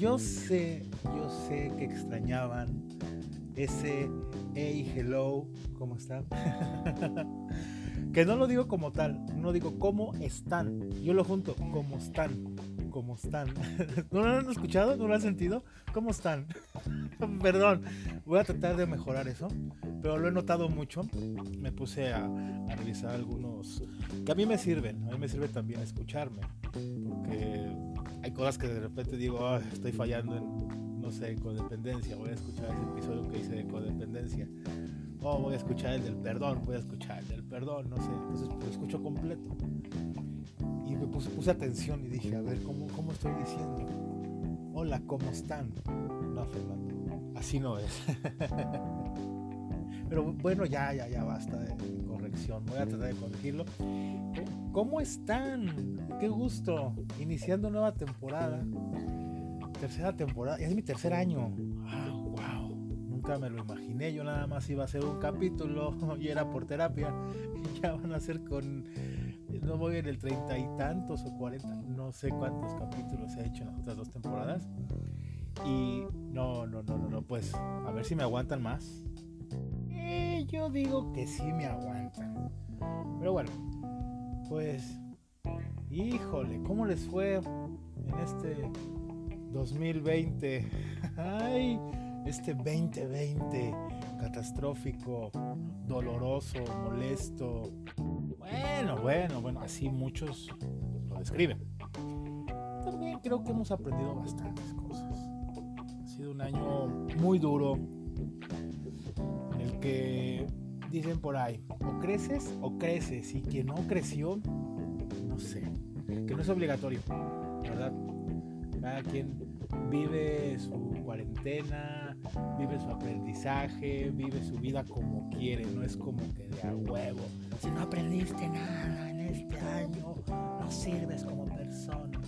yo sé, yo sé que extrañaban ese hey, hello, ¿cómo están? que no lo digo como tal, no digo cómo están. Yo lo junto, ¿cómo están? ¿Cómo están? ¿No lo han escuchado? ¿No lo han sentido? ¿Cómo están? Perdón, voy a tratar de mejorar eso, pero lo he notado mucho. Me puse a, a, revisar algunos que a mí me sirven, a mí me sirve también escucharme, porque hay cosas que de repente digo, estoy fallando en, no sé, codependencia, voy a escuchar ese episodio que hice de codependencia. O voy a escuchar el del perdón, voy a escuchar el del perdón, no sé. Entonces pues, lo escucho completo. Y me puse, puse atención y dije, a ver, ¿cómo, ¿cómo estoy diciendo? Hola, ¿cómo están? No, Fernando. Así no es. Pero bueno, ya, ya, ya basta de corrección. Voy a tratar de corregirlo. ¿Cómo están? Qué gusto. Iniciando nueva temporada. Tercera temporada. Es mi tercer año. wow. Nunca me lo imaginé. Yo nada más iba a hacer un capítulo y era por terapia. Ya van a ser con. No voy en el treinta y tantos o cuarenta. No sé cuántos capítulos he hecho en las otras dos temporadas. Y no, no, no, no, no. Pues a ver si me aguantan más yo digo que sí me aguantan. Pero bueno, pues, híjole, ¿cómo les fue en este 2020? Ay, este 2020 catastrófico, doloroso, molesto. Bueno, bueno, bueno, así muchos lo describen. También creo que hemos aprendido bastantes cosas. Ha sido un año muy duro, que dicen por ahí, o creces o creces, y quien no creció, no sé, que no es obligatorio, ¿verdad? Cada quien vive su cuarentena, vive su aprendizaje, vive su vida como quiere, no es como que de a huevo. Si no aprendiste nada en este año, no sirves como persona.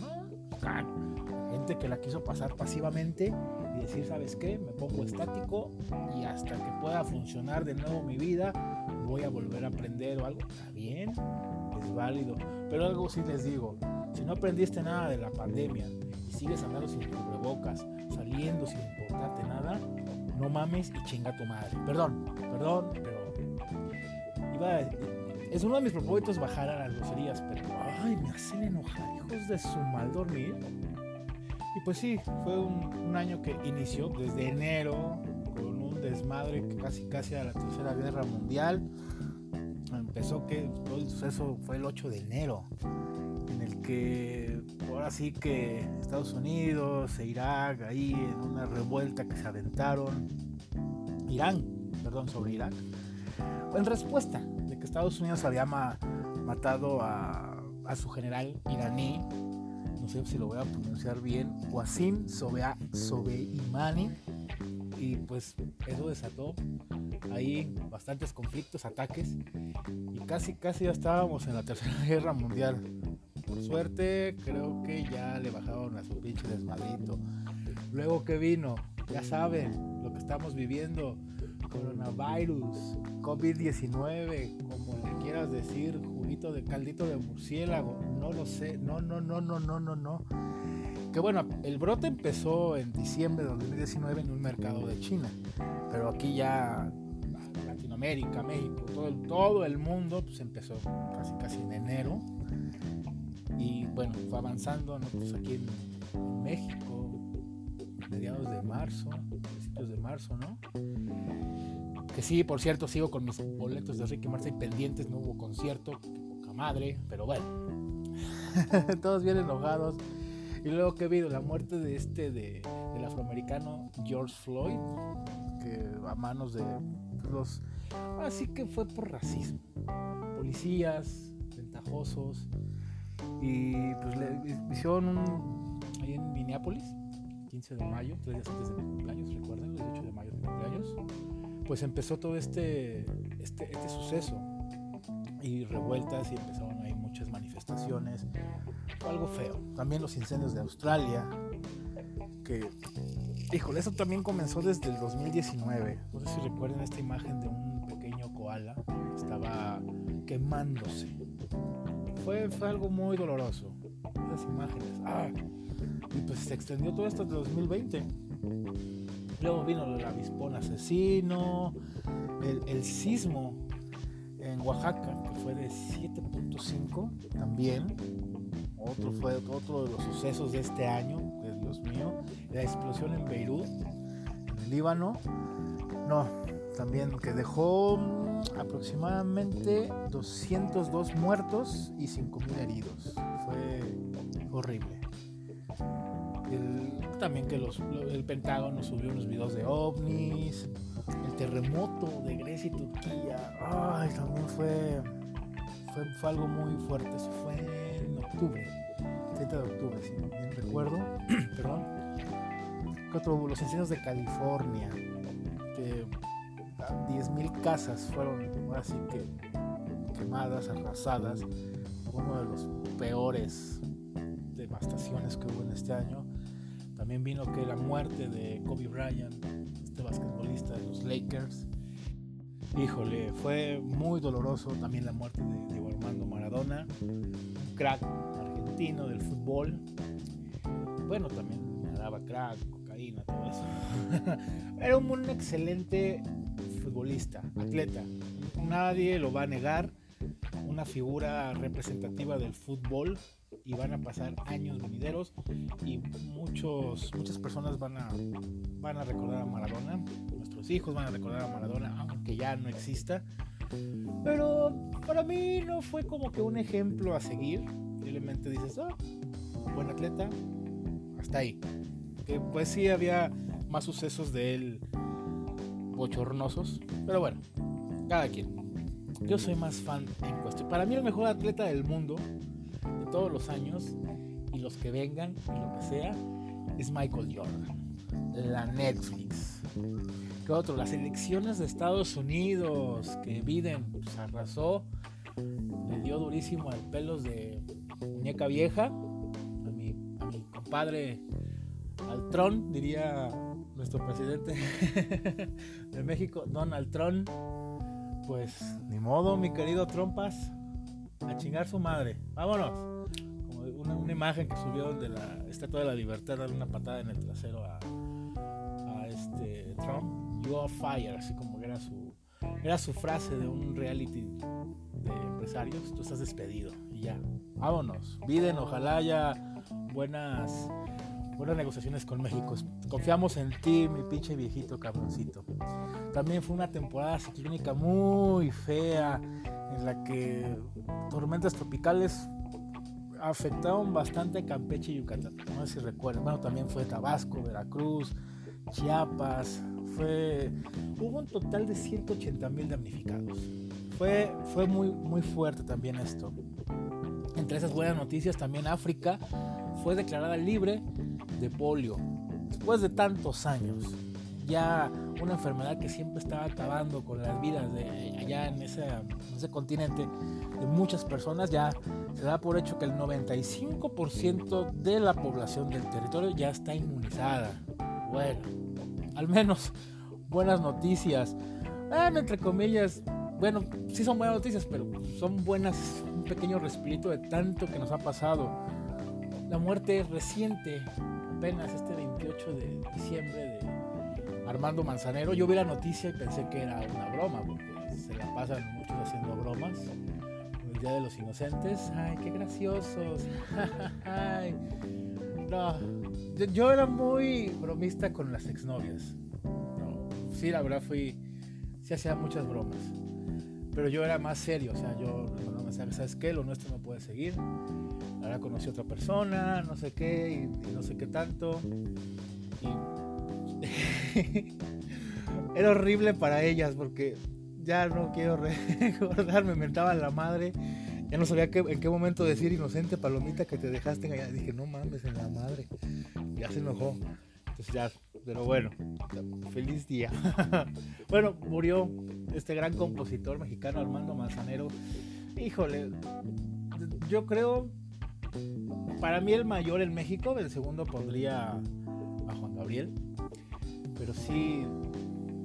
Gente que la quiso pasar pasivamente y decir, ¿sabes qué? Me pongo estático y hasta que pueda funcionar de nuevo mi vida, voy a volver a aprender o algo. Está bien, es válido. Pero algo sí les digo, si no aprendiste nada de la pandemia y sigues andando sin cubrebocas, saliendo sin importarte nada, no mames y chinga tu madre. Perdón, perdón, pero iba es uno de mis propósitos bajar a las groserías, pero ay, me hacen enojar, hijos de su mal dormir. Y pues sí, fue un, año que inició desde enero con un desmadre casi casi a la tercera guerra mundial. Empezó que todo el suceso fue el 8 de enero, en el que ahora sí que Estados Unidos e Irak, ahí en una revuelta que se aventaron, Irán, perdón, sobre Irak, en respuesta de que Estados Unidos había matado a, su general iraní no sé si lo voy a pronunciar bien, Wasim Sobeimani. Y pues eso desató ahí bastantes conflictos, ataques. Y casi, casi ya estábamos en la Tercera Guerra Mundial. Por suerte, creo que ya le bajaron a su pinche desmadrito. Luego que vino, ya saben lo que estamos viviendo coronavirus, COVID-19, como le quieras decir, juguito de caldito de murciélago, no lo sé, no, no, no, no, no, no, no. Que bueno, el brote empezó en diciembre de 2019 en un mercado de China, pero aquí ya Latinoamérica, México, todo el, mundo, pues empezó casi casi en enero y bueno, fue avanzando, nosotros aquí en México, mediados de marzo, principios de marzo, ¿no? Que sí, por cierto, sigo con mis boletos de Ricky Martin pendientes, no hubo concierto, poca madre, pero bueno. Todos bien enojados. Y luego que habido la muerte de este, de, del afroamericano George Floyd, que a manos de los... Así que fue por racismo. Policías, ventajosos. Y pues le hicieron un... ahí en Minneapolis, 15 de mayo, tres días antes de mi cumpleaños, recuerden, el 18 de mayo de mi cumpleaños pues empezó todo este, este, este, suceso y revueltas y empezaron ahí muchas manifestaciones. Algo feo. También los incendios de Australia, que, híjole, eso también comenzó desde el 2019. No sé si recuerden esta imagen de un pequeño koala que estaba quemándose. Fue, fue algo muy doloroso. Esas imágenes. Ah, Y pues se extendió todo esto hasta 2020. Luego vino el avispón asesino, el, el sismo en Oaxaca, que fue de 7.5 también. Otro fue otro de los sucesos de este año, de Dios mío. La explosión en Beirut, en el Líbano. No, también que dejó aproximadamente 202 muertos y 5.000 heridos. Fue horrible. también que los, el Pentágono subió unos videos de ovnis, el terremoto de Grecia y Turquía, ay, también fue, fue, algo muy fuerte, fue octubre, 30 de octubre, si bien recuerdo, perdón. Otro, los incendios de California, que 10.000 casas fueron así que quemadas, arrasadas, uno de los peores devastaciones que hubo en este año. También vino que la muerte de Kobe Bryant, este basquetbolista de los Lakers. Híjole, fue muy doloroso también la muerte de Diego Armando Maradona, un crack del fútbol. Bueno, también me daba crack, cocaína, todo eso. Era un excelente futbolista, atleta. Nadie lo va a negar. Una figura representativa del fútbol y van a pasar años venideros y muchos, muchas personas van a, van a recordar a Maradona, nuestros hijos van a recordar a Maradona, aunque ya no exista. Pero para mí no fue como que un ejemplo a seguir. Simplemente dices, oh, buen atleta, hasta ahí. Que pues sí había más sucesos de él bochornosos, pero bueno, cada quien. Yo soy más fan en cuestión. Para mí el mejor atleta del mundo todos los años y los que vengan y lo que sea es Michael Jordan, la Netflix. ¿Qué otro? Las elecciones de Estados Unidos que Biden pues, arrasó, le dio durísimo al pelos de muñeca vieja, a mi, compadre, al Trump, diría nuestro presidente de México, Donald Trump. Pues ni modo, mi querido Trompas, a chingar su madre. Vámonos una, imagen que subió donde la Estatua de la Libertad darle una patada en el trasero a, a este Trump. You are fire, así como era su, era su frase de un reality de empresarios. Tú estás despedido y ya. Vámonos. Biden, ojalá haya buenas buenas negociaciones con México. Confiamos en ti, mi pinche viejito cabroncito. También fue una temporada ciclónica muy fea en la que tormentas tropicales afectaron bastante Campeche y Yucatán. No sé si recuerdan. Bueno, también fue Tabasco, Veracruz, Chiapas. Fue, hubo un total de 180 mil damnificados. Fue, muy, muy fuerte también esto. Entre esas buenas noticias, también África fue declarada libre de polio. Después de tantos años, ya una enfermedad que siempre estaba acabando con las vidas de allá en ese, en ese continente de muchas personas, ya se da por hecho que el 95% de la población del territorio ya está inmunizada. Bueno, al menos buenas noticias. entre comillas, bueno, sí son buenas noticias, pero son buenas, un pequeño respiro de tanto que nos ha pasado. La muerte reciente, apenas este 28 de diciembre de Armando Manzanero, yo vi la noticia y pensé que era una broma, porque se la pasan muchos haciendo bromas Día de los Inocentes. Ay, qué graciosos. No, yo, era muy bromista con las exnovias. No, sí, la verdad fui, sí hacía muchas bromas. Pero yo era más serio, o sea, yo no me sabes, ¿sabes qué? Lo nuestro no puede seguir. Ahora conocí a otra persona, no sé qué, y, no sé qué tanto. era horrible para ellas porque ya no quiero recordar, me mentaba la madre. Ya no sabía en qué momento decir inocente palomita que te dejaste allá. Dije, no mames, en la madre. Ya se enojó. Entonces ya, pero bueno, feliz día. bueno, murió este gran compositor mexicano Armando Manzanero. Híjole, yo creo, para mí el mayor en México, el segundo pondría a Juan Gabriel. Pero sí,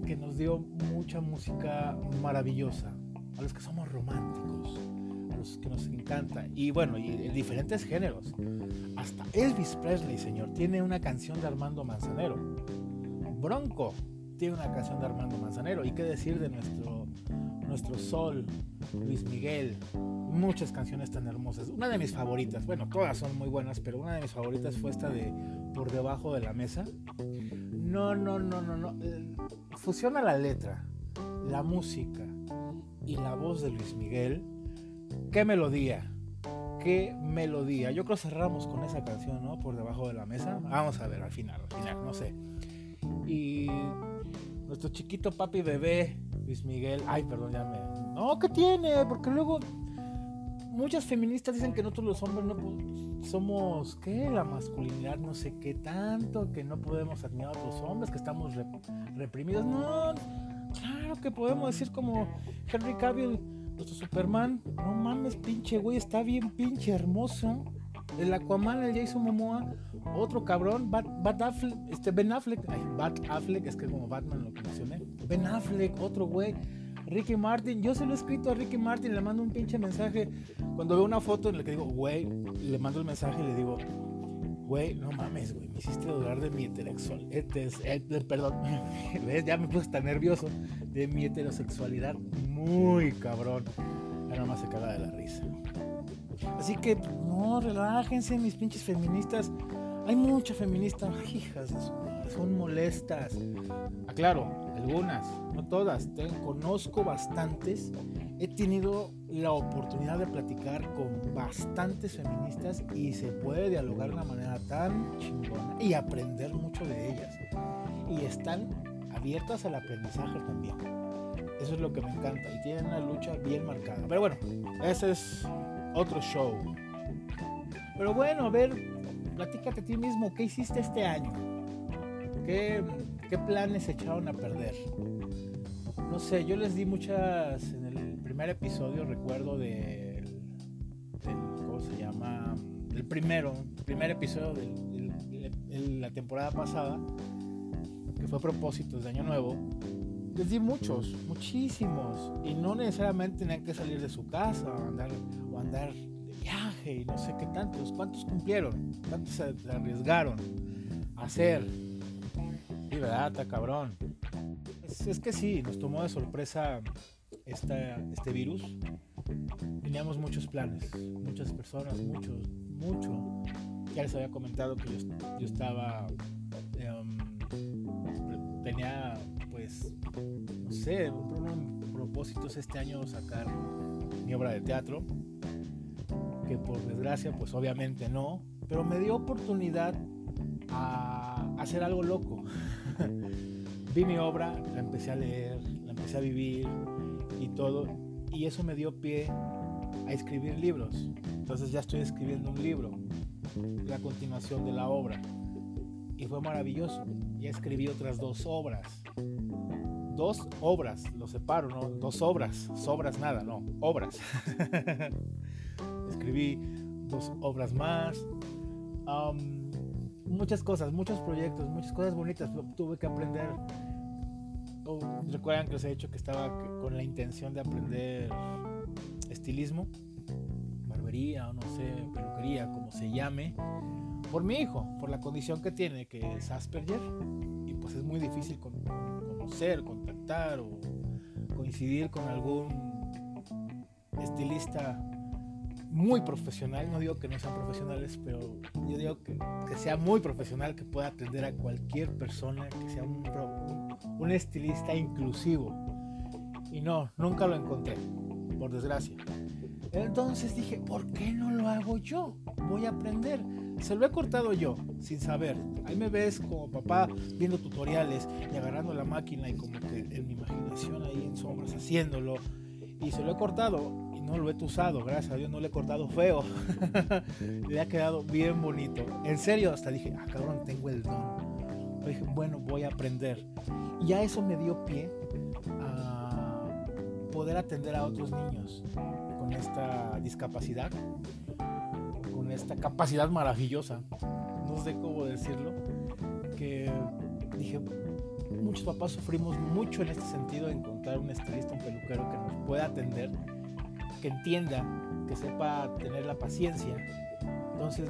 que nos dio mucha música maravillosa. A los que somos románticos, a los que nos encanta. Y bueno, y en diferentes géneros. Hasta Elvis Presley, señor, tiene una canción de Armando Manzanero. Bronco tiene una canción de Armando Manzanero. ¿Y qué decir de nuestro, nuestro sol, Luis Miguel? Muchas canciones tan hermosas. Una de mis favoritas, bueno, todas son muy buenas, pero una de mis favoritas fue esta de Por debajo de la mesa. No, no, no, no, no. Eh, fusiona la letra, la música y la voz de Luis Miguel. Qué melodía, qué melodía. Yo creo cerramos con esa canción, ¿no? Por debajo de la mesa. Vamos a ver al final, al final, no sé. Y nuestro chiquito papi bebé, Luis Miguel. Ay, perdón, ya me. No, ¿qué tiene? Porque luego muchas feministas dicen que nosotros los hombres no somos, ¿qué? La masculinidad, no sé qué tanto, que no podemos admirar a otros hombres, que estamos reprimidos. No, claro que podemos decir como Henry Cavill, nuestro Superman. No mames, pinche güey, está bien pinche hermoso. El Aquaman, el Jason Momoa, otro cabrón, este Ben Affleck, ay, Bat Affleck, es que como Batman lo que mencioné. Ben Affleck, otro güey. Ricky Martin, yo se lo he escrito a Ricky Martin, le mando un pinche mensaje. Cuando veo una foto en la que digo, güey, le mando el mensaje y le digo, güey, no mames, güey, me hiciste dudar de mi heterosexual, perdón, ¿ves? Ya me puse tan nervioso de mi heterosexualidad, muy cabrón. Nada más se caga de la risa. Así que, no, relájense, mis pinches feministas. Hay muchas feministas, hijas son molestas. Aclaro, algunas, no todas. conozco bastantes. He tenido la oportunidad de platicar con bastantes feministas y se puede dialogar de una manera tan chingona y aprender mucho de ellas. Y están abiertas al aprendizaje también. Eso es lo que me encanta y tienen una lucha bien marcada. Pero bueno, ese es otro show. Pero bueno, a ver, platícate a ti mismo, ¿qué hiciste este año? ¿Qué, qué planes se echaron a perder? No sé, yo les di muchas en el primer episodio, recuerdo del, ¿cómo se llama? El primero, primer episodio de la temporada pasada, que fue a propósito de Año Nuevo, les di muchos, muchísimos. Y no necesariamente tenían que salir de su casa andar, andar de viaje y no sé qué tantos. ¿Cuántos cumplieron? ¿Cuántos se arriesgaron a hacer? Y verdad, está cabrón. Es, que sí, nos tomó de sorpresa esta, este virus. Teníamos muchos planes, muchas personas, muchos, mucho. Ya les había comentado que yo, estaba, em, tenía pues, no sé, un propósito es este año sacar mi obra de teatro, que por desgracia, pues obviamente no, pero me dio oportunidad a hacer algo loco. Vi mi obra, la empecé a leer, la empecé a vivir y todo, y eso me dio pie a escribir libros. Entonces ya estoy escribiendo un libro, la continuación de la obra. Y fue maravilloso. Ya escribí otras dos obras dos obras, lo separo, ¿no? Dos obras, sobras nada, no, obras. Escribí dos obras más, muchas cosas, muchos proyectos, muchas cosas bonitas, tuve que aprender. Recuerdan que os he dicho que estaba con la intención de aprender estilismo, barbería o no sé, peluquería, como se llame, por mi hijo, por la condición que tiene, que es Asperger, y pues es muy difícil con, conocer, contactar o coincidir con algún estilista muy profesional, no digo que no sean profesionales, pero yo digo que, que sea muy profesional, que pueda atender a cualquier persona, que sea un, un, estilista inclusivo. Y no, nunca lo encontré, por desgracia. Entonces dije, ¿por qué no lo hago yo? Voy a aprender. Se lo he cortado yo, sin saber. Ahí me ves como papá viendo tutoriales y agarrando la máquina y como que en mi imaginación ahí en sombras haciéndolo. Y se lo he cortado no lo he usado, gracias a Dios no lo he cortado feo. Le ha quedado bien bonito. En serio, hasta dije, ah cabrón, tengo el don. dije, bueno, voy a aprender. Y a eso me dio pie a poder atender a otros niños con esta discapacidad esta capacidad maravillosa, no sé cómo decirlo, que dije, muchos papás sufrimos mucho en este sentido de encontrar un estilista, un peluquero que nos pueda atender que entienda, que sepa tener la paciencia. Entonces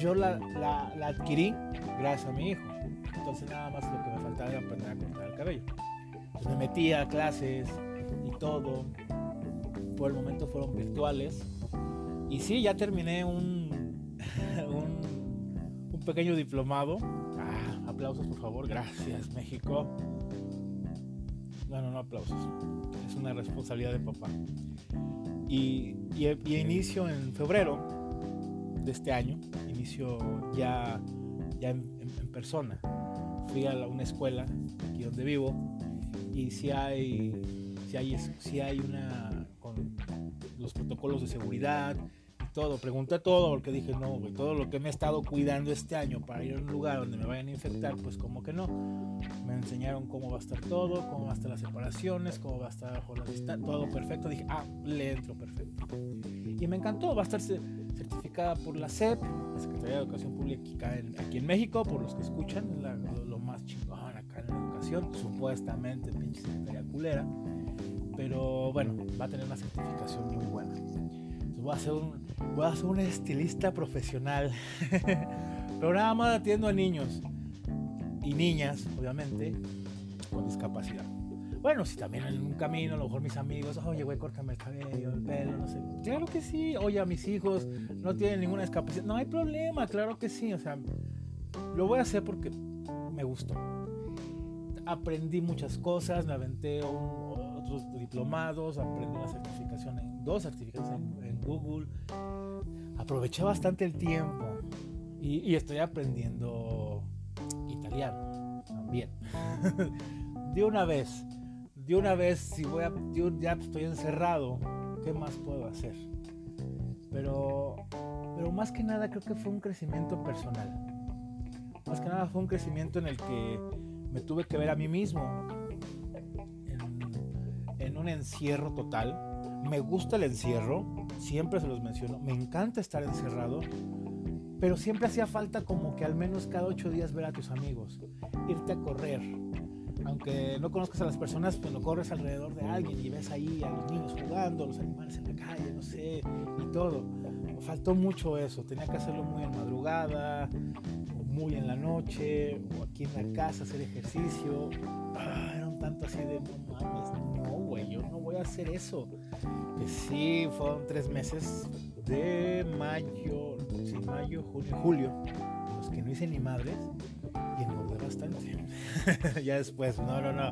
yo la, la, adquirí gracias a mi hijo. Entonces nada más lo que me faltaba era aprender a cortar el cabello. Entonces me metí a clases y todo. Por el momento fueron virtuales. Y sí, ya terminé un, un, un pequeño diplomado. Ah, aplausos por favor, gracias México. Bueno, no aplausos. Es una responsabilidad de papá. Y, y, inicio en febrero de este año. Inicio ya, ya en, persona. Fui a una escuela aquí donde vivo. Y si hay, si hay, si hay una con los protocolos de seguridad, todo, pregunté todo porque dije, no, güey, todo lo que me he estado cuidando este año para ir a un lugar donde me vayan a infectar, pues como que no. Me enseñaron cómo va a estar todo, cómo va a estar las separaciones, cómo va a estar bajo la distancia, todo perfecto. Dije, ah, le entro perfecto. Y me encantó, va a estar certificada por la SEP, la Secretaría de Educación Pública aquí en México, por los que escuchan, lo, más chingón acá en la educación, supuestamente, pinche secretaría culera. Pero bueno, va a tener una certificación muy buena voy a ser un, voy a ser un estilista profesional. Pero nada más atiendo a niños y niñas, obviamente, con discapacidad. Bueno, si también en un camino, a lo mejor mis amigos, oye, güey, córtame el cabello, el pelo, no sé. Claro que sí. Oye, mis hijos no tienen ninguna discapacidad. No hay problema, claro que sí. O sea, lo voy a hacer porque me gustó. Aprendí muchas cosas, me aventé diplomados, aprendí una certificación en dos certificaciones en Google. Aproveché bastante el tiempo y, estoy aprendiendo italiano también. de una vez, de una vez, si voy a, ya estoy encerrado, ¿qué más puedo hacer? Pero, pero más que nada creo que fue un crecimiento personal. Más que nada fue un crecimiento en el que me tuve que ver a mí mismo en, un encierro total. Me gusta el encierro, siempre se los menciono, me encanta estar encerrado, pero siempre hacía falta como que al menos cada ocho días ver a tus amigos, irte a correr. Aunque no conozcas a las personas, pues no corres alrededor de alguien y ves ahí a los niños jugando, los animales en la calle, no sé, y todo. Faltó mucho eso, tenía que hacerlo muy en madrugada, muy en la noche, o aquí en la casa hacer ejercicio. Ah, era un tanto así de, no hacer eso que sí fueron tres meses de mayo, sí, mayo, junio, julio, los que no hice ni madres y engordé bastante. ya después, no, no, no,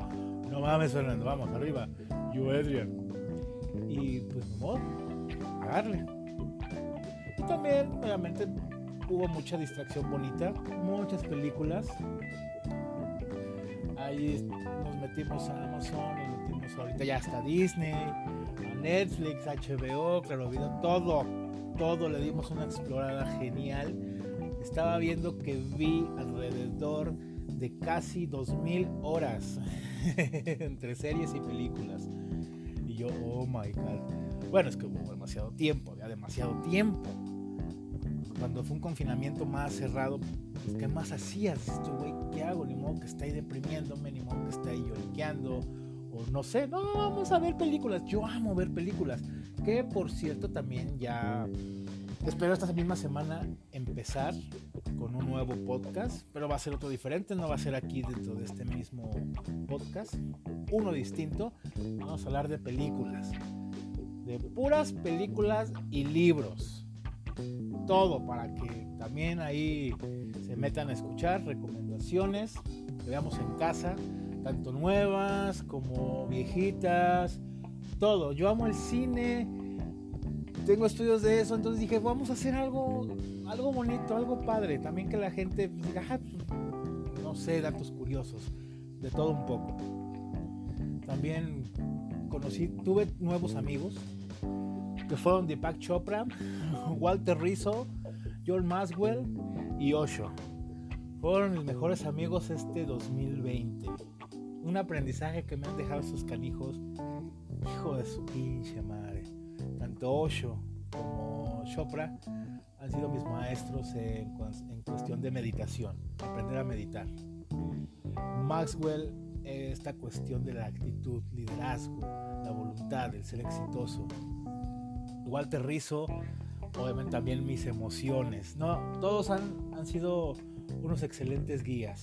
no mames, Fernando, vamos, arriba, yo, Adrian. Y pues, modo, a darle. Y también, obviamente, hubo mucha distracción bonita, muchas películas. Ahí nos metimos a Amazon, metimos ahorita ya hasta Disney Netflix, HBO, Claro Video, todo, todo le dimos una explorada genial. Estaba viendo que vi alrededor de casi 2000 horas entre series y películas. Y yo, oh my god. Bueno, es que hubo demasiado tiempo, había demasiado tiempo. Cuando fue un confinamiento más cerrado, pues, ¿qué más hacías? Esto, güey, ¿qué hago? Ni modo que esté ahí deprimiéndome, ni modo que esté ahí lloriqueando no sé, no, vamos a ver películas. Yo amo ver películas. Que por cierto también ya espero esta misma semana empezar con un nuevo podcast, pero va a ser otro diferente, no va a ser aquí dentro de este mismo podcast, uno distinto. Vamos a hablar de películas, de puras películas y libros. Todo para que también ahí se metan a escuchar recomendaciones que veamos en casa tanto nuevas como viejitas, todo. Yo amo el cine, tengo estudios de eso, entonces dije, vamos a hacer algo, algo bonito, algo padre. También que la gente diga, pues, no sé, datos curiosos, de todo un poco. También conocí, tuve nuevos amigos que fueron Deepak Chopra, Walter Rizzo, John Maswell y Osho. Fueron mis mejores amigos este 2020 un aprendizaje que me han dejado sus canijos, hijo de su pinche madre. Tanto Osho como Chopra han sido mis maestros en, cuestión de meditación, aprender a meditar. Maxwell, esta cuestión de la actitud, liderazgo, la voluntad, el ser exitoso. Walter Rizzo, obviamente también mis emociones. No, todos han sido unos excelentes guías.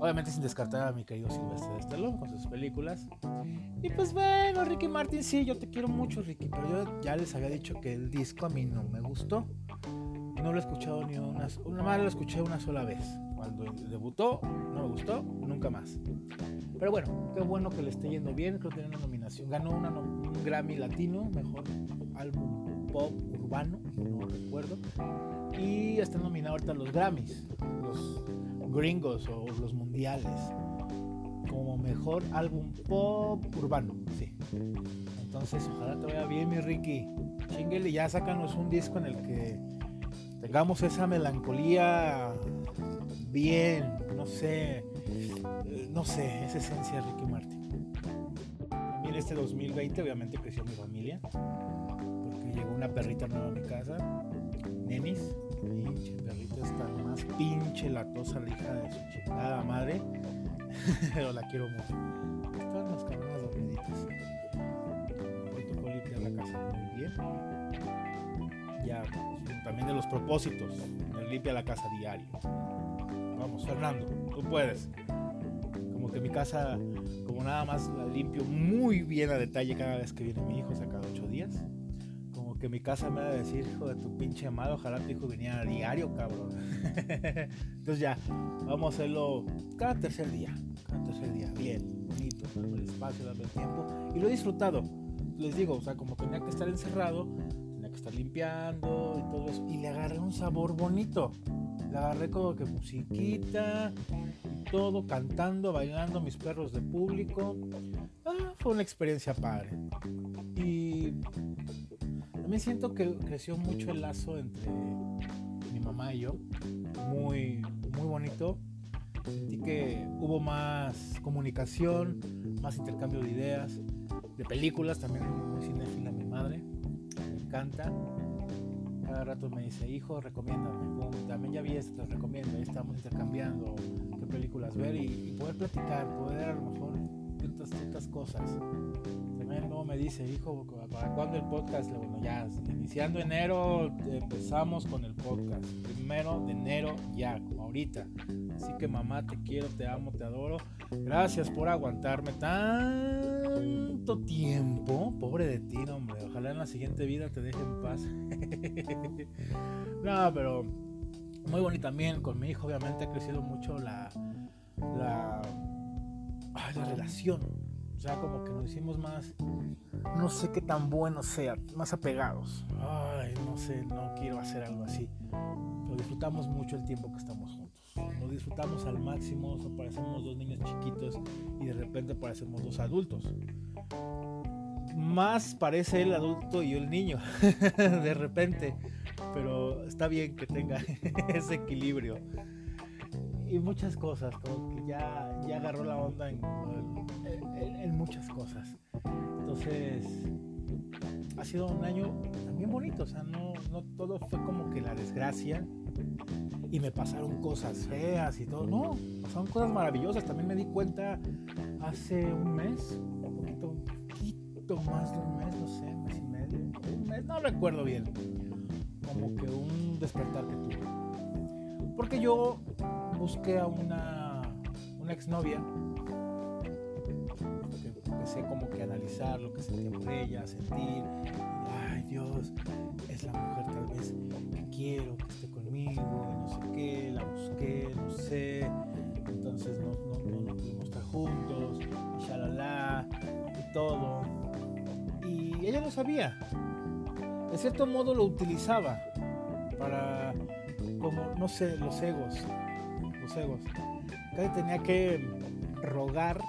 Obviamente sin descartar a mi querido Silvestre Stallone con sus películas. Y pues bueno, Ricky Martin, sí, yo te quiero mucho, Ricky, pero yo ya les había dicho que el disco a mí no me gustó. No lo he escuchado ni una, una más lo escuché una sola vez. Cuando debutó, no me gustó, nunca más. Pero bueno, qué bueno que le esté yendo bien, creo que tiene una nominación. Ganó una, un Grammy Latino, mejor álbum pop urbano, no recuerdo. Y está nominado ahorita los Grammys, los gringos o los mundiales, como mejor álbum pop urbano, sí. Entonces, ojalá te vaya bien, mi Ricky. Chinguele, ya sácanos un disco en el que tengamos esa melancolía bien, no sé, no sé, esa esencia de Ricky Martin. También este 2020 obviamente creció mi familia, porque llegó una perrita nueva a mi casa, Nenis, pinche perrita está más pinche latosa la hija de su chingada madre, pero la quiero mucho. Están las cabronas dormiditas. Tocó limpiar la casa muy bien. Ya, pues, también de los propósitos, me limpia la casa diario. Vamos, Fernando, tú puedes. Como que mi casa, como nada más la limpio muy bien a detalle cada vez que viene mi hijo, o sea, cada ocho días. Que mi casa me va a decir, hijo de tu pinche madre, ojalá tu hijo viniera a diario, cabrón. Entonces ya, vamos a hacerlo cada tercer día, cada tercer día, bien, bonito, dando el espacio, dando el tiempo. Y lo he disfrutado, les digo, o sea, como tenía que estar encerrado, tenía que estar limpiando y todo eso. Y le agarré un sabor bonito. Le agarré como que musiquita, todo, cantando, bailando, mis perros de público. Ah, fue una experiencia padre. Y también siento que creció mucho el lazo entre mi mamá y yo. Muy, muy bonito. Sentí que hubo más comunicación, más intercambio de ideas, de películas, también muy cinéfila mi madre. Me encanta cada rato me dice, hijo, recomiéndame. También ya vi esto, te recomiendo. Ahí estamos intercambiando qué películas ver y, y poder platicar, poder a lo mejor ciertas, ciertas cosas. También luego me dice, hijo, ¿para cuándo el podcast? Bueno, ya, iniciando enero empezamos con el podcast. Primero de enero ya, como ahorita. Así que mamá, te quiero, te amo, te adoro. Gracias por aguantarme tanto tiempo. Pobre de ti, hombre. Ojalá en la siguiente vida te deje en paz. no, pero muy bonito también. Con mi hijo, obviamente, ha crecido mucho la, la relación. O sea, como que nos hicimos más, no sé qué tan bueno sea, más apegados. Ay, no sé, no quiero hacer algo así. Pero disfrutamos mucho el tiempo que estamos juntos. Lo disfrutamos al máximo, o parecemos dos niños chiquitos y de repente parecemos dos adultos. Más parece el adulto y yo el niño, de repente. Pero está bien que tenga ese equilibrio. Y muchas cosas, como que ya, ya agarró la onda en, en, muchas cosas. Entonces, ha sido un año también bonito, o sea, no, no todo fue como que la desgracia y me pasaron cosas feas y todo, no, pasaron cosas maravillosas, también me di cuenta hace un mes, un poquito, un poquito más de un mes, no sé, un mes y medio, un mes, no recuerdo bien, como que un despertar que tuve. Porque yo busqué a una, exnovia. Empecé como que analizar lo que sentía por ella, sentir, ay Dios, es la mujer tal vez que quiero, que esté conmigo, no sé qué, la busqué, no sé, entonces no, no, no, no pudimos estar juntos, y shalala, y todo. Y ella lo sabía, de cierto modo lo utilizaba para, como, no sé, los egos, egos. Casi tenía que rogar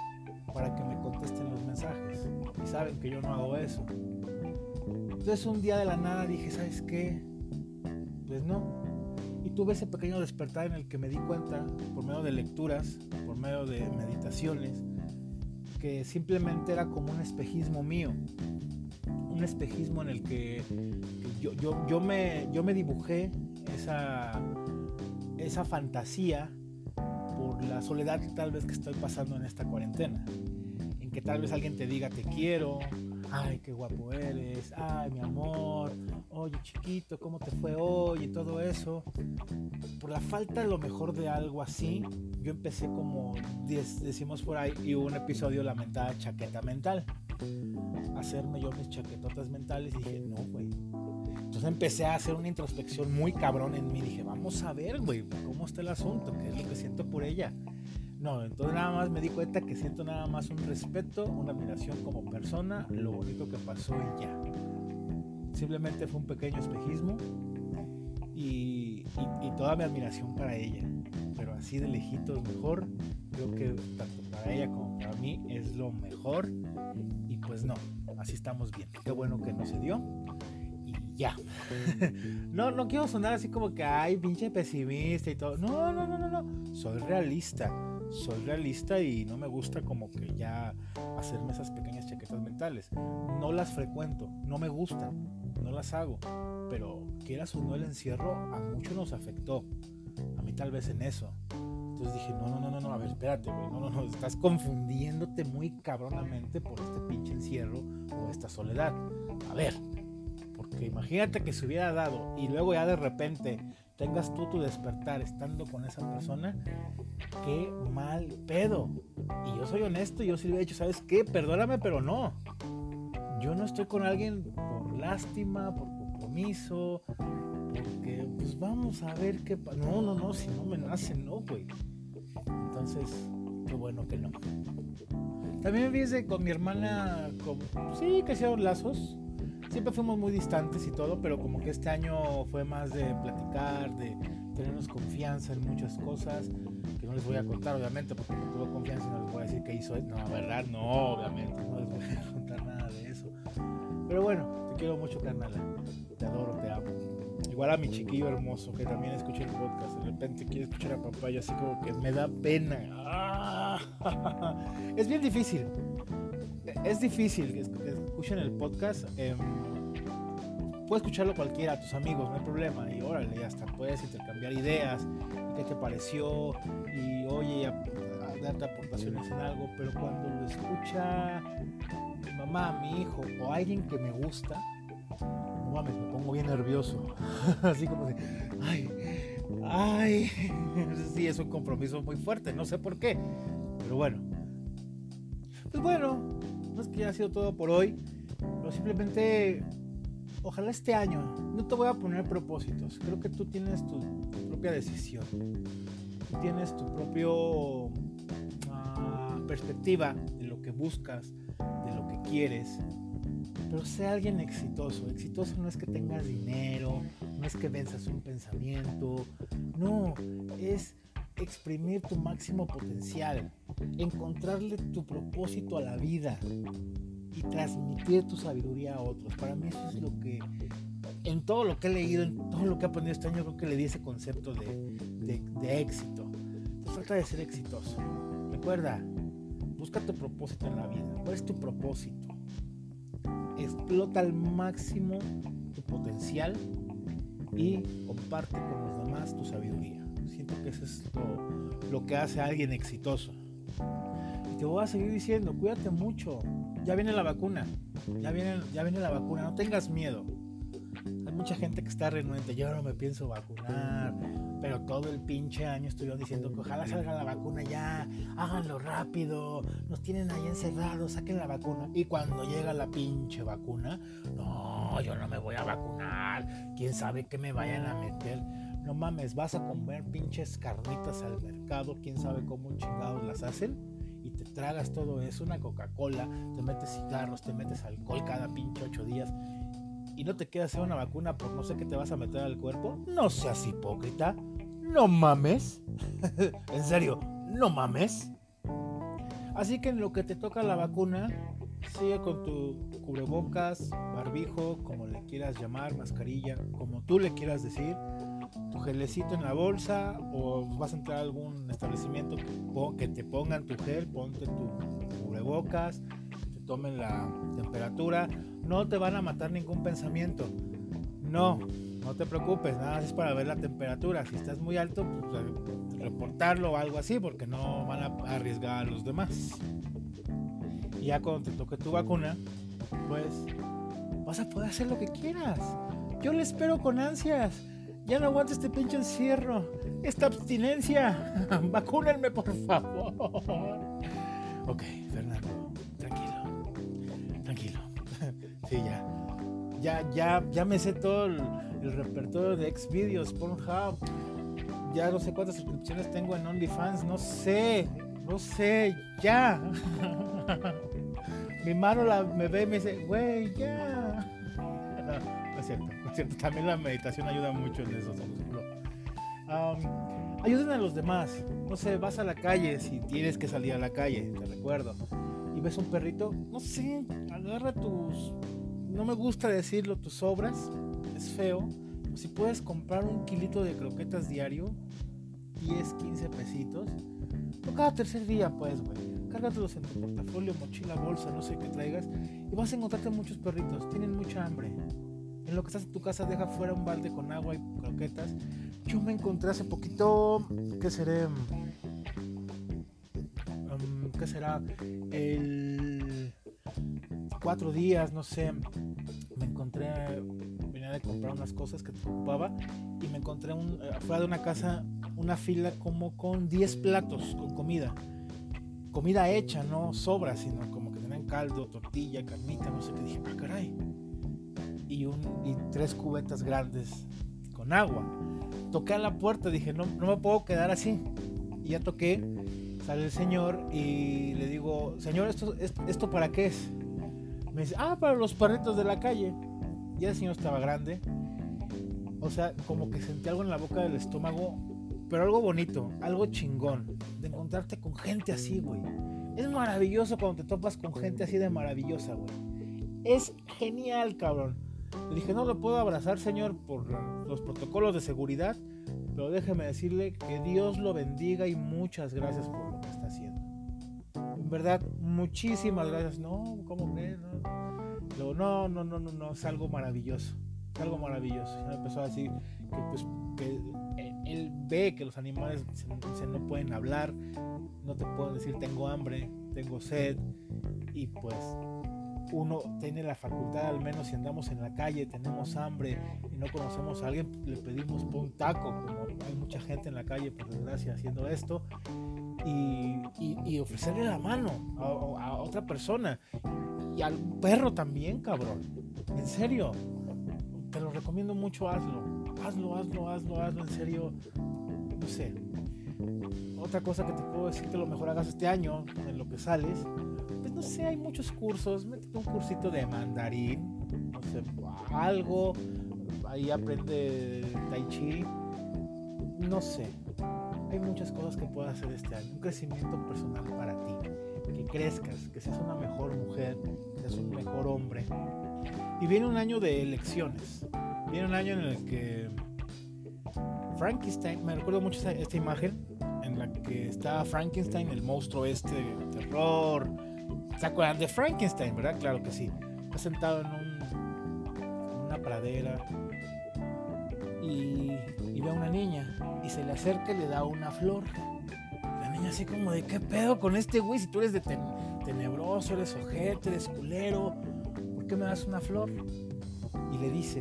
para que me contesten los mensajes. Y saben que yo no hago eso. Entonces un día de la nada dije, ¿sabes qué? Pues no. Y tuve ese pequeño despertar en el que me di cuenta, por medio de lecturas, por medio de meditaciones, que simplemente era como un espejismo mío. Un espejismo en el que, que yo, yo, yo, me, yo me dibujé esa, esa fantasía la soledad tal vez que estoy pasando en esta cuarentena. En que tal vez alguien te diga te quiero, ay, qué guapo eres, ay, mi amor, oye, chiquito, ¿cómo te fue hoy? Y todo eso. Por la falta lo mejor de algo así, yo empecé como decimos por ahí, y hubo un episodio lamentada chaqueta mental. Hacerme yo mis chaquetotas mentales y dije, no, güey. Entonces empecé a hacer una introspección muy cabrón en mí. Dije, vamos a ver, güey, cómo está el asunto, qué es lo que siento por ella. No, entonces nada más me di cuenta que siento nada más un respeto, una admiración como persona, lo bonito que pasó y ya. Simplemente fue un pequeño espejismo y, toda mi admiración para ella. Pero así de lejitos mejor, creo que tanto para ella como para mí es lo mejor. Y pues no, así estamos bien. Qué bueno que no se dio ya. no, no quiero sonar así como que, ay, pinche pesimista y todo. No, no, no, no, no. Soy realista soy realista y no me gusta como que ya hacerme esas pequeñas chaquetas mentales. No las frecuento, no me gustan, no las hago. Pero quieras o no el encierro, a muchos nos afectó. A mí tal vez en eso. Entonces dije, no, no, no, no, no, a ver, espérate, güey, no, no, no, estás confundiéndote muy cabronamente por este pinche encierro o esta soledad. A ver, porque imagínate que se hubiera dado y luego ya de repente tengas tú tu despertar estando con esa persona, qué mal pedo. Y yo soy honesto, yo sí le he dicho, ¿sabes qué? Perdóname, pero no. Yo no estoy con alguien por lástima, por compromiso, porque pues vamos a ver qué pasa. No, no, no, si no me nace, no, güey. Entonces, qué bueno que no. También me con mi hermana, sí, que hicieron lazos siempre fuimos muy distantes y todo, pero como que este año fue más de platicar, de tenernos confianza en muchas cosas, que no les voy a contar obviamente, porque no tuve confianza y no les voy a decir qué hizo. No, verdad, no, obviamente, no les voy a contar nada de eso. Pero bueno, te quiero mucho, carnala. Te adoro, te amo. Igual a mi chiquillo hermoso que también escucha el podcast. De repente quiere escuchar a papá y así como que me da pena. ¡Ah! Es bien difícil. Es difícil que escuchen el podcast. Eh, puedes escucharlo cualquiera, tus amigos, no hay problema. Y órale, hasta puedes intercambiar ideas, qué te pareció, y oye, darte aportaciones en algo. Pero cuando lo escucha mi mamá, mi hijo o alguien que me gusta, no mames, me pongo bien nervioso. Así como de, ay, ay. Sí, es un compromiso muy fuerte, no sé por qué. Pero bueno. Pues bueno, no es que ya ha sido todo por hoy, pero simplemente ojalá este año, no te voy a poner propósitos, creo que tú tienes tu, propia decisión, tienes tu propio ah, perspectiva de lo que buscas, de lo que quieres, pero sea alguien exitoso. Exitoso no es que tengas dinero, no es que venzas un pensamiento, no, es exprimir tu máximo potencial, encontrarle tu propósito a la vida, y transmitir tu sabiduría a otros. Para mí eso es lo que, en todo lo que he leído, en todo lo que he aprendido este año, creo que le di ese concepto de, de, éxito. Se trata de ser exitoso. Recuerda, busca tu propósito en la vida. ¿Cuál es tu propósito? Explota al máximo tu potencial y comparte con los demás tu sabiduría. Siento que eso es lo, lo que hace a alguien exitoso. Y te voy a seguir diciendo, cuídate mucho, ya viene la vacuna, ya viene, ya viene la vacuna, no tengas miedo. Hay mucha gente que está renuente, yo no me pienso vacunar, pero todo el pinche año estuvieron diciendo que ojalá salga la vacuna ya, háganlo rápido, nos tienen ahí encerrados, saquen la vacuna. Y cuando llega la pinche vacuna, no, yo no me voy a vacunar, quién sabe qué me vayan a meter. No mames, vas a comer pinches carnitas al mercado, quién sabe cómo chingados las hacen y te tragas todo eso, una Coca-Cola, te metes cigarros, te metes alcohol cada pinche ocho días y no te quedas hacer una vacuna por no sé qué te vas a meter al cuerpo, no seas hipócrita, no mames, en serio, no mames. Así que en lo que te toca la vacuna, sigue con tu cubrebocas, barbijo, como le quieras llamar, mascarilla, como tú le quieras decir tu gelecito en la bolsa o vas a entrar a algún establecimiento que te pongan tu gel, ponte tu cubrebocas, te tomen la temperatura. No te van a matar ningún pensamiento. No, no te preocupes, nada más es para ver la temperatura. Si estás muy alto, pues reportarlo o algo así, porque no van a arriesgar a los demás. Y ya cuando te toque tu vacuna, pues vas a poder hacer lo que quieras. Yo le espero con ansias. Ya no aguanto este pinche encierro, esta abstinencia. Vacúnenme, por favor. Ok, Fernando, tranquilo. Tranquilo. Sí, ya. Ya, ya, ya me sé todo el, repertorio de Xvideos, Pornhub. Ya no sé cuántas suscripciones tengo en OnlyFans. No sé. No sé. Ya. Mi mano la, me ve y me dice, güey, ya. No, es cierto. También la meditación ayuda mucho en eso, ayuden a los demás. No sé, vas a la calle si tienes que salir a la calle, te recuerdo. Y ves un perrito, no sé, agarra tus. No me gusta decirlo, tus obras. Es feo. Si puedes comprar un kilito de croquetas diario, 10, 15 pesitos. O cada tercer día, pues, güey. Cárgatelos en tu portafolio, mochila, bolsa, no sé qué traigas. Y vas a encontrarte muchos perritos. Tienen mucha hambre. En lo que estás en tu casa, deja fuera un balde con agua y croquetas. Yo me encontré hace poquito, ¿qué seré? Um, ¿Qué será? El cuatro días, no sé. Me encontré, venía de comprar unas cosas que te ocupaba y me encontré un, afuera de una casa una fila como con 10 platos con comida. Comida hecha, no sobra, sino como que tenían caldo, tortilla, carnita, no sé qué. Dije, ah, caray. Y, tres cubetas grandes con agua. Toqué a la puerta, dije, no, no me puedo quedar así. Y ya toqué, sale el señor y le digo, señor, ¿esto, esto, para qué es? Me dice, ah, para los perritos de la calle. Ya el señor estaba grande. O sea, como que sentí algo en la boca del estómago pero algo bonito, algo chingón, de encontrarte con gente así, güey. Es maravilloso cuando te topas con gente así de maravillosa, güey. Es genial, cabrón. Le dije, no lo puedo abrazar, señor, por los protocolos de seguridad, pero déjeme decirle que Dios lo bendiga y muchas gracias por lo que está haciendo. En verdad, muchísimas gracias. No, ¿cómo crees? No, no, no, no, no, no, es algo maravilloso. Es algo maravilloso. Y me empezó a decir que, pues, que él ve que los animales se, no pueden hablar, no te pueden decir tengo hambre, tengo sed, y pues uno tiene la facultad, al menos si andamos en la calle, tenemos hambre y no conocemos a alguien, le pedimos un taco, como hay mucha gente en la calle, por desgracia, haciendo esto, y, ofrecerle la mano a, otra persona, y al perro también, cabrón, en serio, te lo recomiendo mucho, hazlo. Hazlo, hazlo, hazlo, hazlo, en serio, no sé. Otra cosa que te puedo decir que lo mejor hagas este año, en lo que sales, no sé, hay muchos cursos, métete un cursito de mandarín, no sé, algo, ahí aprende tai chi, no sé. Hay muchas cosas que puedes hacer este año, un crecimiento personal para ti, que crezcas, que seas una mejor mujer, que seas un mejor hombre. Y viene un año de elecciones Viene un año en el que Frankenstein, me recuerdo mucho esta, imagen en la que está Frankenstein, el monstruo este de terror. ¿Se acuerdan de Frankenstein, verdad? Claro que sí. Está sentado en, una pradera y, ve a una niña y se le acerca y le da una flor. La niña así como de, ¿qué pedo con este güey? Si tú eres de tenebroso, eres ojete, eres culero, ¿por qué me das una flor? Y le dice,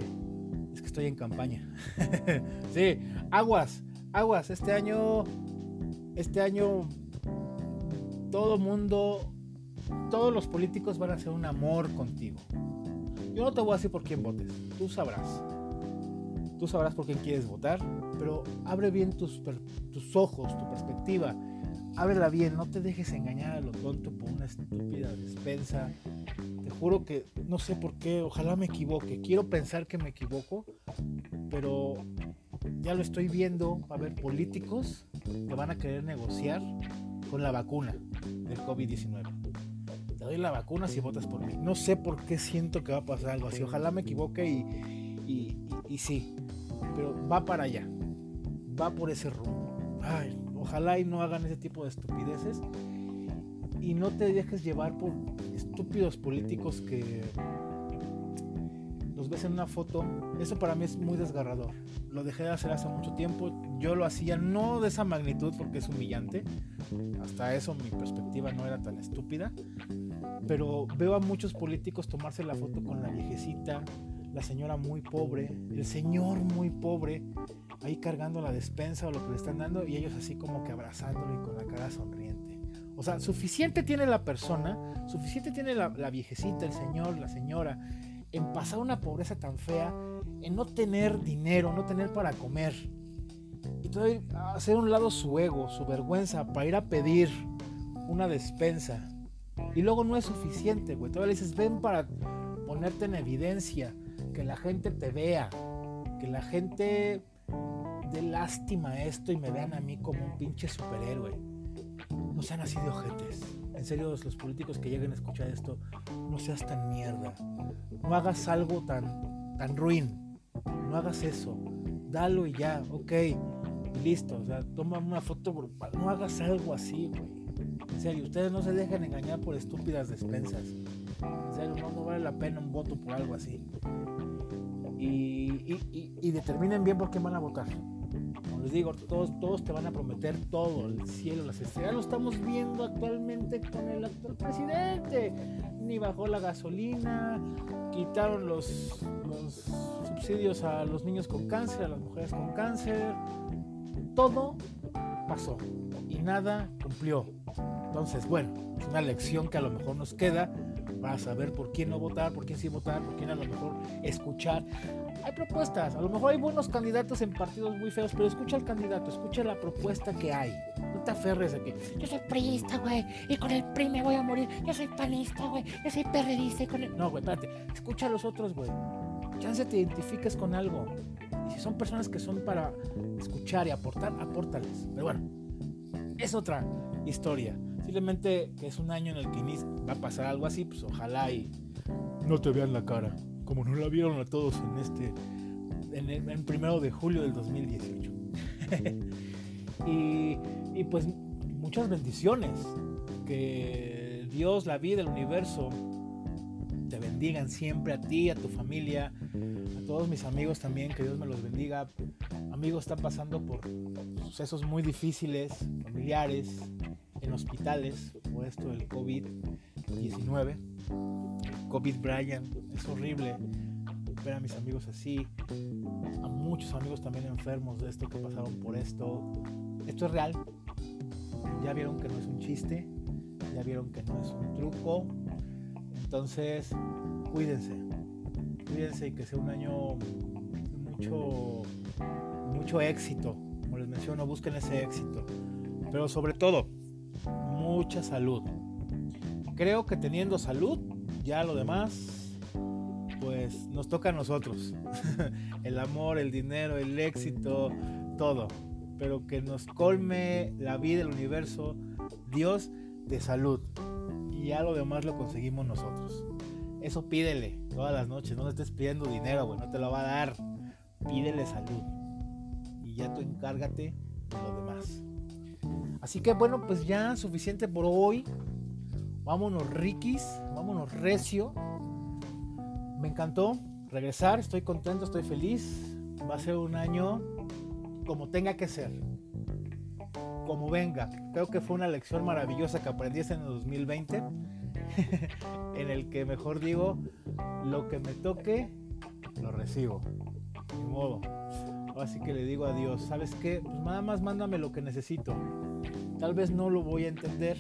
estoy en campaña. sí, aguas, aguas. Este año, este año, todo mundo, todos los políticos van a hacer un amor contigo. Yo no te voy a decir por quién votes, tú sabrás. Tú sabrás por quién quieres votar, pero abre bien tus, tus ojos, tu perspectiva. Ábrela bien, no te dejes engañar a lo tonto por una estúpida despensa te juro que no sé por qué, ojalá me equivoque. Quiero pensar que me equivoco, pero ya lo estoy viendo. Va a haber políticos que van a querer negociar con la vacuna del COVID-19. Doy la vacuna si votas por mí. No sé por qué siento que va a pasar algo así. Ojalá me equivoque y, y, sí, pero va para allá. Va por ese rumbo. ojalá y no hagan ese tipo de estupideces y no te dejes llevar por estúpidos políticos que los ves en una foto, eso para mí es muy desgarrador. Lo dejé de hacer hace mucho tiempo, yo lo hacía no de esa magnitud porque es humillante, hasta eso mi perspectiva no era tan estúpida, pero veo a muchos políticos tomarse la foto con la viejecita, la señora muy pobre, el señor muy pobre, ahí cargando la despensa o lo que le están dando y ellos así como que abrazándolo y con la cara sonriente. O sea, suficiente tiene la persona, suficiente tiene la, la viejecita, el señor, la señora, en pasar una pobreza tan fea, en no tener dinero, no tener para comer. Y todavía hacer un lado su ego, su vergüenza, para ir a pedir una despensa. Y luego no es suficiente, güey. Todavía le dices, ven para ponerte en evidencia, que la gente te vea, que la gente dé lástima esto y me vean a mí como un pinche superhéroe. No sean así de ojetes. En serio, los políticos que lleguen a escuchar esto, no seas tan mierda. No hagas algo tan, tan ruin. No hagas eso. Dalo y ya, ok. Listo. O sea, toma una foto. No hagas algo así, güey. En serio, ustedes no se dejen engañar por estúpidas despensas. En serio, no, vale la pena un voto por algo así. Y, y, determinen bien por qué van a votar. Como les digo, todos, todos te van a prometer todo, el cielo, las estrellas. Lo estamos viendo actualmente con el actual presidente. Ni bajó la gasolina, quitaron los subsidios a los niños con cáncer, a las mujeres con cáncer. Todo pasó y nada cumplió. Entonces, bueno, es una lección que a lo mejor nos queda para saber por quién no votar, por quién sí votar, por quién a lo mejor escuchar. Hay propuestas, a lo mejor hay buenos candidatos en partidos muy feos, pero escucha al candidato, escucha la propuesta que hay. No te aferres a que yo soy priista, güey, y con el PRI me voy a morir. Yo soy panista, güey, yo soy perredista y con el... No, güey, espérate, escucha a los otros, güey. Chance te identifiques con algo. Y si son personas que son para escuchar y aportar, apórtales. Pero bueno, es otra historia. Simplemente que es un año en el que va a pasar algo así, pues ojalá y no te vean la cara, como no la vieron a todos en este, en el primero de julio del 2018. y, y pues muchas bendiciones, que Dios, la vida, el universo te bendigan siempre a ti, a tu familia, todos mis amigos también, que Dios me los bendiga. Amigos están pasando por sucesos muy difíciles, familiares, en hospitales por esto del COVID-19. COVID Brian, es horrible ver a mis amigos así, a muchos amigos también enfermos de esto que pasaron por esto. Esto es real. Ya vieron que no es un chiste, ya vieron que no es un truco. Entonces, cuídense. Cuídense y que sea un año mucho mucho éxito. Como les menciono, busquen ese éxito. Pero sobre todo, mucha salud. Creo que teniendo salud, ya lo demás, pues nos toca a nosotros. el amor, el dinero, el éxito, todo. Pero que nos colme la vida, el universo, Dios de salud. Y ya lo demás lo conseguimos nosotros. Eso pídele todas las noches. No le estés pidiendo dinero, güey. No te lo va a dar. Pídele salud. Y ya tú encárgate de lo demás. Así que bueno, pues ya suficiente por hoy. Vámonos riquis, vámonos recio. Me encantó regresar, estoy contento, estoy feliz. Va a ser un año como tenga que ser. Como venga. Creo que fue una lección maravillosa que aprendí en el 2020. en el que mejor digo, lo que me toque, lo recibo. Ni modo. Así que le digo a Dios, ¿sabes qué? Pues nada más mándame lo que necesito. Tal vez no lo voy a entender,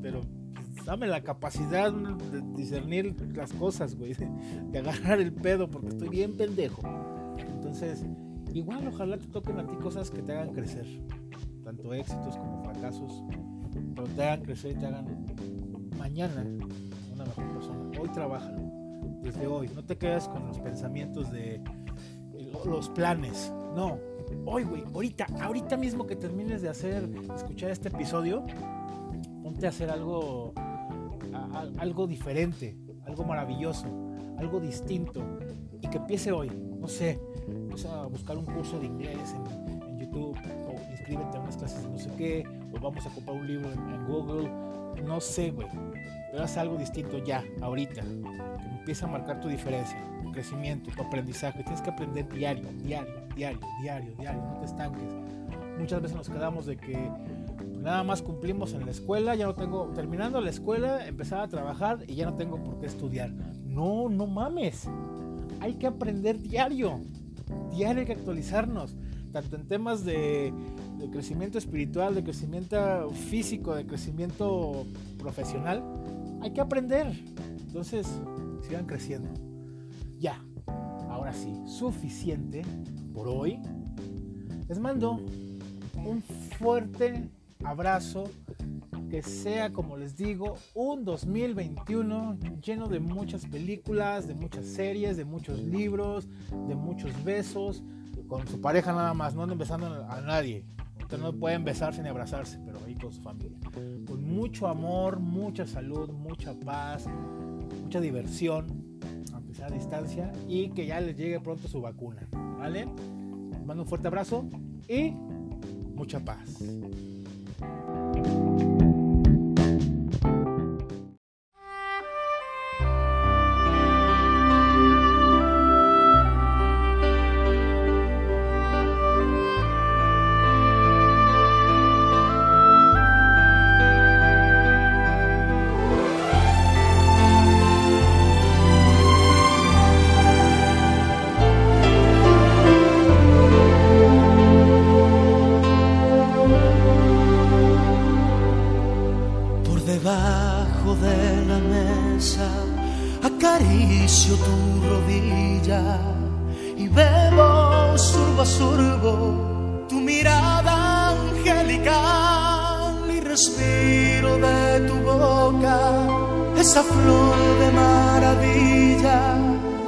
pero pues, dame la capacidad de discernir las cosas, güey. De agarrar el pedo, porque estoy bien pendejo. Entonces, igual ojalá te toquen a ti cosas que te hagan crecer. Tanto éxitos como fracasos. Pero te hagan crecer y te hagan mañana una mejor persona. Hoy trabaja Desde hoy. No te quedes con los pensamientos de los planes. No. Hoy, güey, ahorita, ahorita mismo que termines de hacer, escuchar este episodio, ponte a hacer algo, algo diferente, algo maravilloso, algo distinto y que empiece hoy. No sé, empieza a buscar un curso de inglés en, YouTube o inscríbete a unas clases de no sé qué o vamos a comprar un libro en, Google, no sé, güey. Pero haz algo distinto ya, ahorita, que empieza a marcar tu diferencia, tu crecimiento, tu aprendizaje. Tienes que aprender diario, diario, diario, diario, diario, no te estanques. Muchas veces nos quedamos de que nada más cumplimos en la escuela, ya no tengo, terminando la escuela, empezar a trabajar y ya no tengo por qué estudiar. No, no mames. Hay que aprender diario. Diario hay que actualizarnos, tanto en temas de, crecimiento espiritual, de crecimiento físico, de crecimiento profesional. Hay que aprender. Entonces, sigan creciendo. Ya, ahora sí, suficiente por hoy. Les mando un fuerte abrazo, que sea, como les digo, un 2021 lleno de muchas películas, de muchas series, de muchos libros, de muchos besos, con su pareja nada más, no anden besando a nadie. Ustedes no pueden besarse ni abrazarse, pero ahí con su familia. Con mucho amor, mucha salud, mucha paz, mucha diversión, aunque sea a distancia, y que ya les llegue pronto su vacuna. ¿Vale? Les mando un fuerte abrazo y mucha paz. esa flor de maravilla,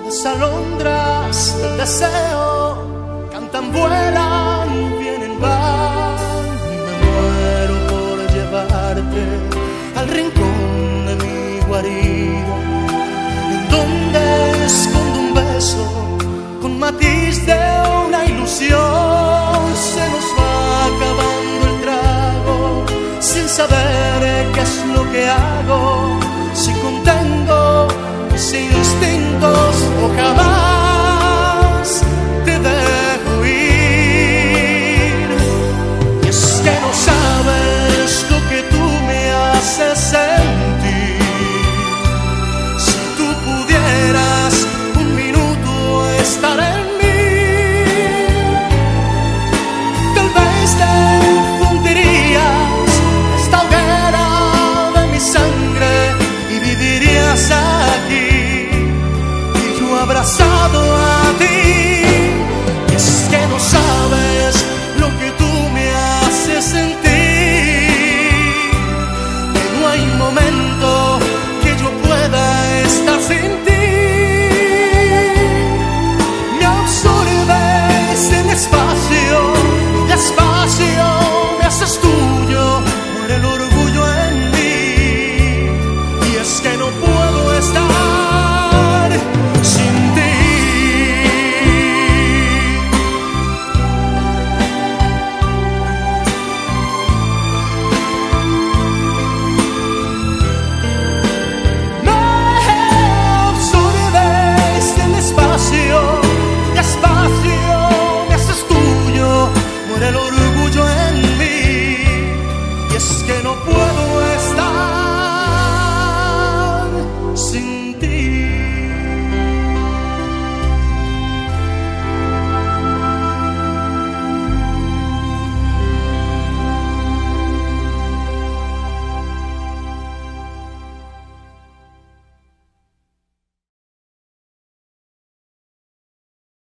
las alondras del deseo cantan, vuelan, vienen, van. Y me muero por llevarte al rincón de mi guarida, en donde escondo un beso con matiz de una ilusión. Se nos va acabando el trago sin saber qué es lo que hago abrazado a ti.